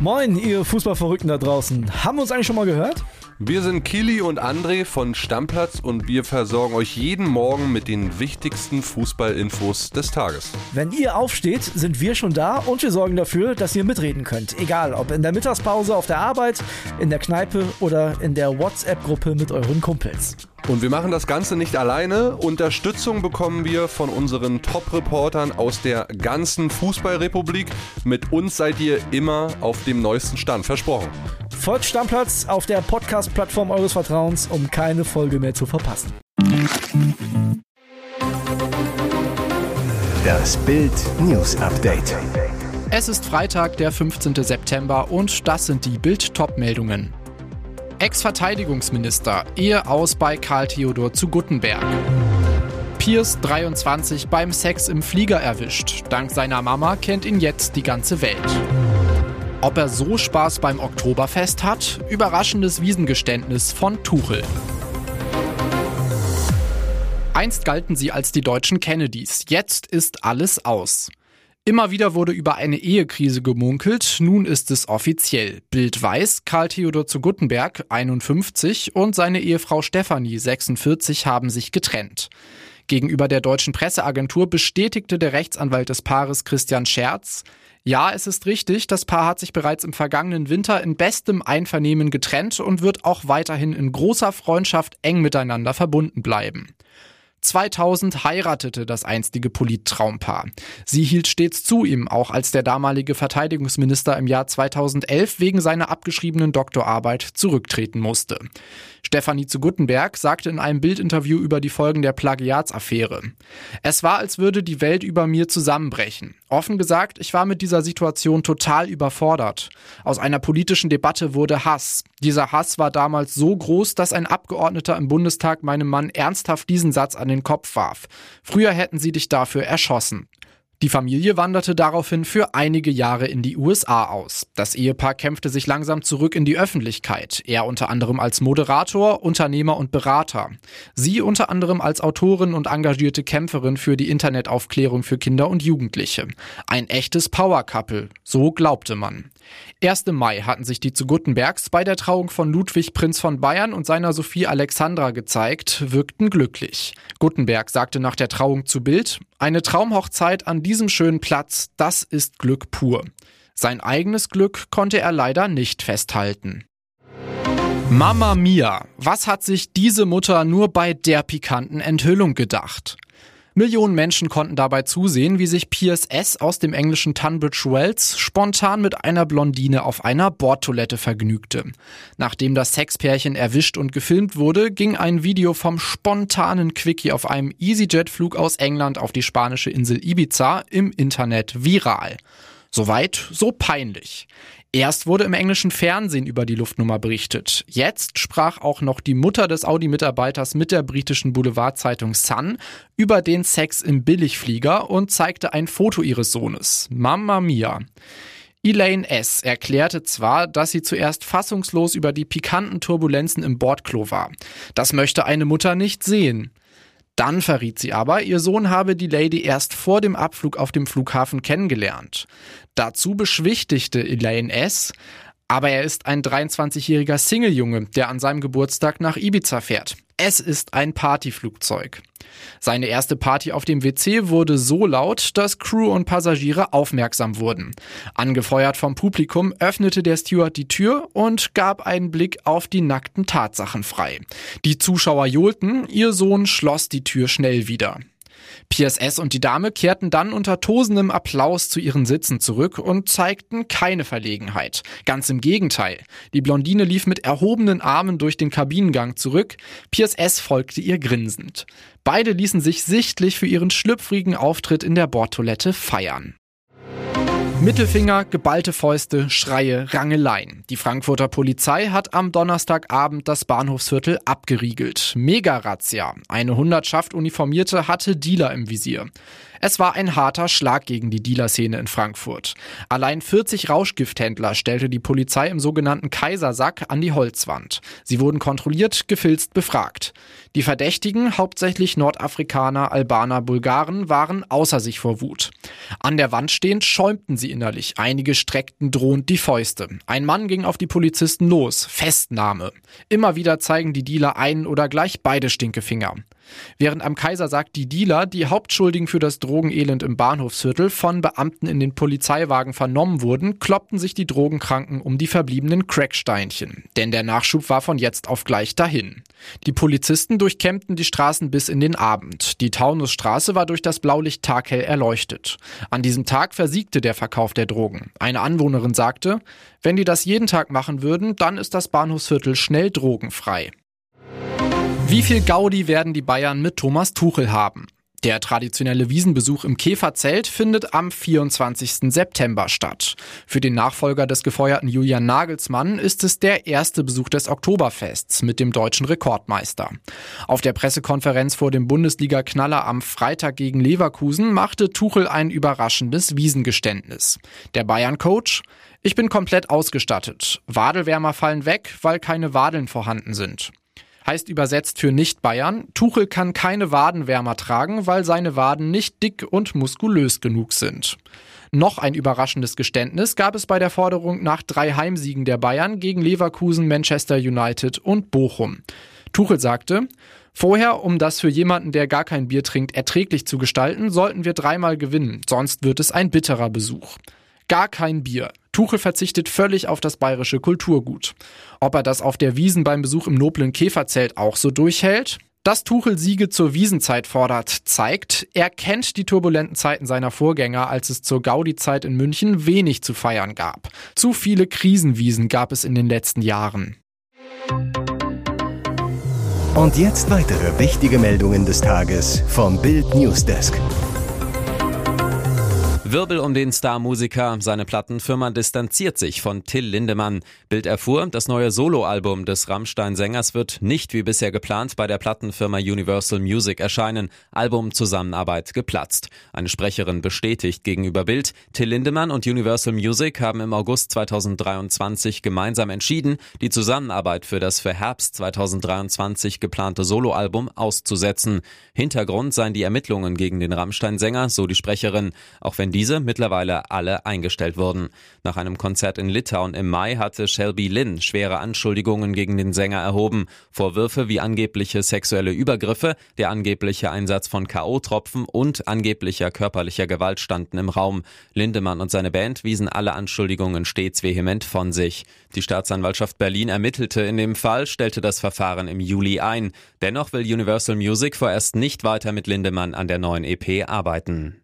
Moin, ihr Fußballverrückten da draußen. Haben wir uns eigentlich schon mal gehört? Wir sind Kili und André von Stammplatz und wir versorgen euch jeden Morgen mit den wichtigsten Fußballinfos des Tages. Wenn ihr aufsteht, sind wir schon da und wir sorgen dafür, dass ihr mitreden könnt. Egal, ob in der Mittagspause auf der Arbeit, in der Kneipe oder in der WhatsApp-Gruppe mit euren Kumpels. Und wir machen das Ganze nicht alleine. Unterstützung bekommen wir von unseren Top-Reportern aus der ganzen Fußballrepublik. Mit uns seid ihr immer auf dem neuesten Stand. Versprochen. Folgt Stammplatz auf der Podcast-Plattform eures Vertrauens, um keine Folge mehr zu verpassen. Das Bild News Update. Es ist Freitag, der 15. September und das sind die Bild-Top-Meldungen. Ex-Verteidigungsminister, Ehe aus bei Karl Theodor zu Guttenberg. Pierce 23 beim Sex im Flieger erwischt. Dank seiner Mama kennt ihn jetzt die ganze Welt. Ob er so Spaß beim Oktoberfest hat? Überraschendes Wiesengeständnis von Tuchel. Einst galten sie als die deutschen Kennedys. Jetzt ist alles aus. Immer wieder wurde über eine Ehekrise gemunkelt, nun ist es offiziell. Bild weiß, Karl Theodor zu Guttenberg, 51, und seine Ehefrau Stefanie, 46, haben sich getrennt. Gegenüber der deutschen Presseagentur bestätigte der Rechtsanwalt des Paares Christian Scherz, ja, es ist richtig, das Paar hat sich bereits im vergangenen Winter in bestem Einvernehmen getrennt und wird auch weiterhin in großer Freundschaft eng miteinander verbunden bleiben. 2000 heiratete das einstige Polittraumpaar. Sie hielt stets zu ihm, auch als der damalige Verteidigungsminister im Jahr 2011 wegen seiner abgeschriebenen Doktorarbeit zurücktreten musste. Stefanie zu Guttenberg sagte in einem Bildinterview über die Folgen der Plagiatsaffäre. Es war, als würde die Welt über mir zusammenbrechen. Offen gesagt, ich war mit dieser Situation total überfordert. Aus einer politischen Debatte wurde Hass. Dieser Hass war damals so groß, dass ein Abgeordneter im Bundestag meinem Mann ernsthaft diesen Satz an den Kopf warf. Früher hätten sie dich dafür erschossen. Die Familie wanderte daraufhin für einige Jahre in die USA aus. Das Ehepaar kämpfte sich langsam zurück in die Öffentlichkeit, er unter anderem als Moderator, Unternehmer und Berater. Sie unter anderem als Autorin und engagierte Kämpferin für die Internetaufklärung für Kinder und Jugendliche. Ein echtes Power Couple, so glaubte man. Erst im Mai hatten sich die zu Guttenbergs bei der Trauung von Ludwig Prinz von Bayern und seiner Sophie Alexandra gezeigt, wirkten glücklich. Guttenberg sagte nach der Trauung zu Bild, eine Traumhochzeit an diesem schönen Platz, das ist Glück pur. Sein eigenes Glück konnte er leider nicht festhalten. Mama Mia, was hat sich diese Mutter nur bei der pikanten Enthüllung gedacht? Millionen Menschen konnten dabei zusehen, wie sich Piers S. aus dem englischen Tunbridge Wells spontan mit einer Blondine auf einer Bordtoilette vergnügte. Nachdem das Sexpärchen erwischt und gefilmt wurde, ging ein Video vom spontanen Quickie auf einem EasyJet-Flug aus England auf die spanische Insel Ibiza im Internet viral. Soweit, so peinlich. Erst wurde im englischen Fernsehen über die Luftnummer berichtet. Jetzt sprach auch noch die Mutter des Audi-Mitarbeiters mit der britischen Boulevardzeitung Sun über den Sex im Billigflieger und zeigte ein Foto ihres Sohnes. Mamma mia. Elaine S. erklärte zwar, dass sie zuerst fassungslos über die pikanten Turbulenzen im Bordklo war. Das möchte eine Mutter nicht sehen. Dann verriet sie aber, ihr Sohn habe die Lady erst vor dem Abflug auf dem Flughafen kennengelernt. Dazu beschwichtigte Elaine S., aber er ist ein 23-jähriger Single-Junge, der an seinem Geburtstag nach Ibiza fährt. Es ist ein Partyflugzeug. Seine erste Party auf dem WC wurde so laut, dass Crew und Passagiere aufmerksam wurden. Angefeuert vom Publikum öffnete der Steward die Tür und gab einen Blick auf die nackten Tatsachen frei. Die Zuschauer johlten, ihr Sohn schloss die Tür schnell wieder. PSS und die Dame kehrten dann unter tosendem Applaus zu ihren Sitzen zurück und zeigten keine Verlegenheit. Ganz im Gegenteil. Die Blondine lief mit erhobenen Armen durch den Kabinengang zurück. PSS folgte ihr grinsend. Beide ließen sich sichtlich für ihren schlüpfrigen Auftritt in der Bordtoilette feiern. Mittelfinger, geballte Fäuste, Schreie, Rangeleien. Die Frankfurter Polizei hat am Donnerstagabend das Bahnhofsviertel abgeriegelt. Mega-Razzia. Eine Hundertschaft Uniformierte hatte Dealer im Visier. Es war ein harter Schlag gegen die Dealerszene in Frankfurt. Allein 40 Rauschgifthändler stellte die Polizei im sogenannten Kaisersack an die Holzwand. Sie wurden kontrolliert, gefilzt, befragt. Die Verdächtigen, hauptsächlich Nordafrikaner, Albaner, Bulgaren, waren außer sich vor Wut. An der Wand stehend schäumten sie innerlich. Einige streckten drohend die Fäuste. Ein Mann ging auf die Polizisten los. Festnahme. Immer wieder zeigen die Dealer einen oder gleich beide Stinkefinger. Während am Kaisersack die Dealer, die Hauptschuldigen für das Drogenelend im Bahnhofsviertel, von Beamten in den Polizeiwagen vernommen wurden, kloppten sich die Drogenkranken um die verbliebenen Cracksteinchen. Denn der Nachschub war von jetzt auf gleich dahin. Die Polizisten durchkämmten die Straßen bis in den Abend. Die Taunusstraße war durch das Blaulicht taghell erleuchtet. An diesem Tag versiegte der Verkauf der Drogen. Eine Anwohnerin sagte, wenn die das jeden Tag machen würden, dann ist das Bahnhofsviertel schnell drogenfrei. Wie viel Gaudi werden die Bayern mit Thomas Tuchel haben? Der traditionelle Wiesenbesuch im Käferzelt findet am 24. September statt. Für den Nachfolger des gefeuerten Julian Nagelsmann ist es der erste Besuch des Oktoberfests mit dem deutschen Rekordmeister. Auf der Pressekonferenz vor dem Bundesliga-Knaller am Freitag gegen Leverkusen machte Tuchel ein überraschendes Wiesengeständnis. Der Bayern-Coach ich bin komplett ausgestattet. Wadelwärmer fallen weg, weil keine Wadeln vorhanden sind. Heißt übersetzt für Nicht-Bayern, Tuchel kann keine Wadenwärmer tragen, weil seine Waden nicht dick und muskulös genug sind. Noch ein überraschendes Geständnis gab es bei der Forderung nach drei Heimsiegen der Bayern gegen Leverkusen, Manchester United und Bochum. Tuchel sagte, Vorher, um das für jemanden, der gar kein Bier trinkt, erträglich zu gestalten, sollten wir dreimal gewinnen, sonst wird es ein bitterer Besuch. Gar kein Bier. Tuchel verzichtet völlig auf das bayerische Kulturgut. Ob er das auf der Wiesen beim Besuch im noblen Käferzelt auch so durchhält? Dass Tuchel Siege zur Wiesenzeit fordert, zeigt, er kennt die turbulenten Zeiten seiner Vorgänger, als es zur Gaudi-Zeit in München wenig zu feiern gab. Zu viele Krisenwiesen gab es in den letzten Jahren. Und jetzt weitere wichtige Meldungen des Tages vom Bild Newsdesk. Wirbel um den Star-Musiker. Seine Plattenfirma distanziert sich von Till Lindemann. Bild erfuhr, das neue Soloalbum des Rammstein-Sängers wird nicht wie bisher geplant bei der Plattenfirma Universal Music erscheinen. Albumzusammenarbeit geplatzt. Eine Sprecherin bestätigt gegenüber Bild, Till Lindemann und Universal Music haben im August 2023 gemeinsam entschieden, die Zusammenarbeit für das für Herbst 2023 geplante Soloalbum auszusetzen. Hintergrund seien die Ermittlungen gegen den Rammstein-Sänger, so die Sprecherin. Auch wenn die diese mittlerweile alle eingestellt wurden. Nach einem Konzert in Litauen im Mai hatte Shelby Lynn schwere Anschuldigungen gegen den Sänger erhoben. Vorwürfe wie angebliche sexuelle Übergriffe, der angebliche Einsatz von K.O.-Tropfen und angeblicher körperlicher Gewalt standen im Raum. Lindemann und seine Band wiesen alle Anschuldigungen stets vehement von sich. Die Staatsanwaltschaft Berlin ermittelte in dem Fall, stellte das Verfahren im Juli ein. Dennoch will Universal Music vorerst nicht weiter mit Lindemann an der neuen EP arbeiten.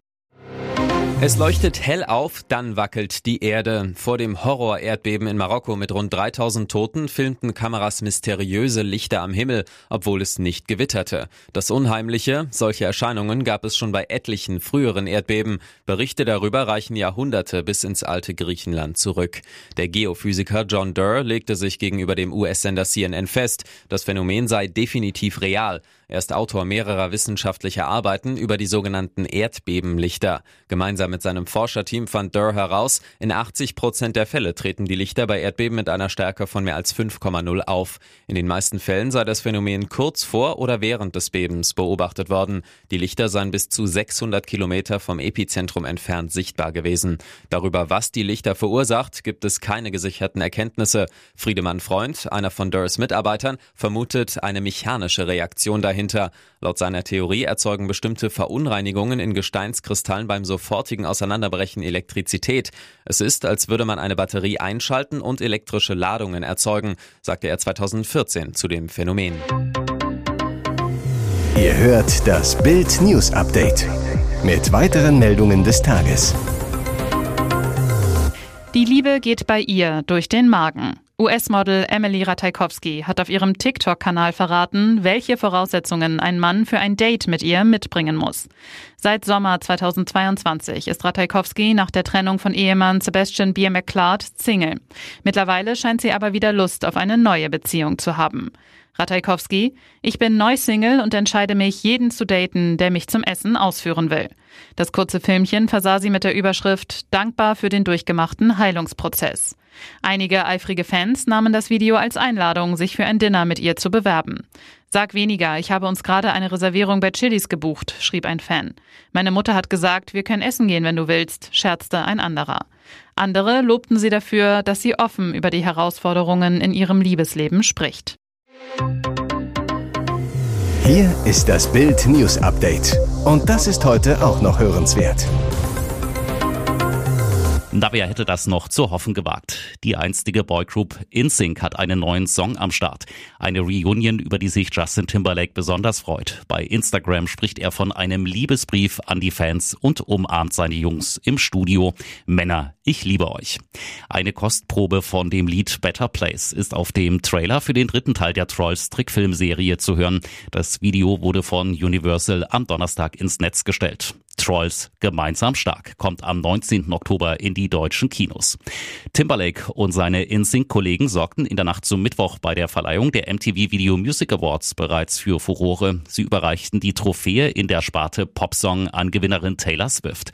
Es leuchtet hell auf, dann wackelt die Erde. Vor dem Horror-Erdbeben in Marokko mit rund 3000 Toten filmten Kameras mysteriöse Lichter am Himmel, obwohl es nicht gewitterte. Das Unheimliche, solche Erscheinungen gab es schon bei etlichen früheren Erdbeben. Berichte darüber reichen Jahrhunderte bis ins alte Griechenland zurück. Der Geophysiker John Durr legte sich gegenüber dem US-Sender CNN fest, das Phänomen sei definitiv real. Er ist Autor mehrerer wissenschaftlicher Arbeiten über die sogenannten Erdbebenlichter. Gemeinsam mit seinem Forscherteam fand Durr heraus, in 80 Prozent der Fälle treten die Lichter bei Erdbeben mit einer Stärke von mehr als 5,0 auf. In den meisten Fällen sei das Phänomen kurz vor oder während des Bebens beobachtet worden. Die Lichter seien bis zu 600 Kilometer vom Epizentrum entfernt sichtbar gewesen. Darüber, was die Lichter verursacht, gibt es keine gesicherten Erkenntnisse. Friedemann Freund, einer von Durrs Mitarbeitern, vermutet eine mechanische Reaktion dahinter dahinter. Laut seiner Theorie erzeugen bestimmte Verunreinigungen in Gesteinskristallen beim sofortigen Auseinanderbrechen Elektrizität. Es ist, als würde man eine Batterie einschalten und elektrische Ladungen erzeugen, sagte er 2014 zu dem Phänomen. Ihr hört das Bild News Update mit weiteren Meldungen des Tages. Die Liebe geht bei ihr durch den Magen. US-Model Emily Ratajkowski hat auf ihrem TikTok-Kanal verraten, welche Voraussetzungen ein Mann für ein Date mit ihr mitbringen muss. Seit Sommer 2022 ist Ratajkowski nach der Trennung von Ehemann Sebastian Bier McClard Single. Mittlerweile scheint sie aber wieder Lust auf eine neue Beziehung zu haben. Ratajkowski, ich bin neu Single und entscheide mich, jeden zu daten, der mich zum Essen ausführen will. Das kurze Filmchen versah sie mit der Überschrift Dankbar für den durchgemachten Heilungsprozess. Einige eifrige Fans nahmen das Video als Einladung, sich für ein Dinner mit ihr zu bewerben. Sag weniger, ich habe uns gerade eine Reservierung bei Chilis gebucht, schrieb ein Fan. Meine Mutter hat gesagt, wir können essen gehen, wenn du willst, scherzte ein anderer. Andere lobten sie dafür, dass sie offen über die Herausforderungen in ihrem Liebesleben spricht. Hier ist das Bild News Update. Und das ist heute auch noch hörenswert. Wer hätte das noch zu hoffen gewagt? Die einstige Boygroup InSync hat einen neuen Song am Start. Eine Reunion, über die sich Justin Timberlake besonders freut. Bei Instagram spricht er von einem Liebesbrief an die Fans und umarmt seine Jungs im Studio. Männer, ich liebe euch. Eine Kostprobe von dem Lied Better Place ist auf dem Trailer für den dritten Teil der Trolls Trickfilmserie zu hören. Das Video wurde von Universal am Donnerstag ins Netz gestellt. Trolls gemeinsam stark kommt am 19. Oktober in die deutschen Kinos. Timberlake und seine InSync-Kollegen sorgten in der Nacht zum Mittwoch bei der Verleihung der MTV Video Music Awards bereits für Furore. Sie überreichten die Trophäe in der Sparte Popsong an Gewinnerin Taylor Swift.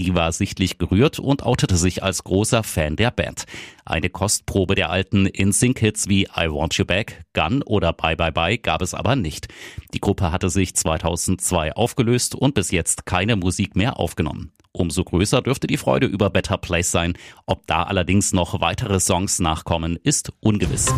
Die war sichtlich gerührt und outete sich als großer Fan der Band. Eine Kostprobe der alten In-Sync-Hits wie I Want You Back, Gun oder Bye Bye Bye gab es aber nicht. Die Gruppe hatte sich 2002 aufgelöst und bis jetzt keine Musik mehr aufgenommen. Umso größer dürfte die Freude über Better Place sein. Ob da allerdings noch weitere Songs nachkommen, ist ungewiss.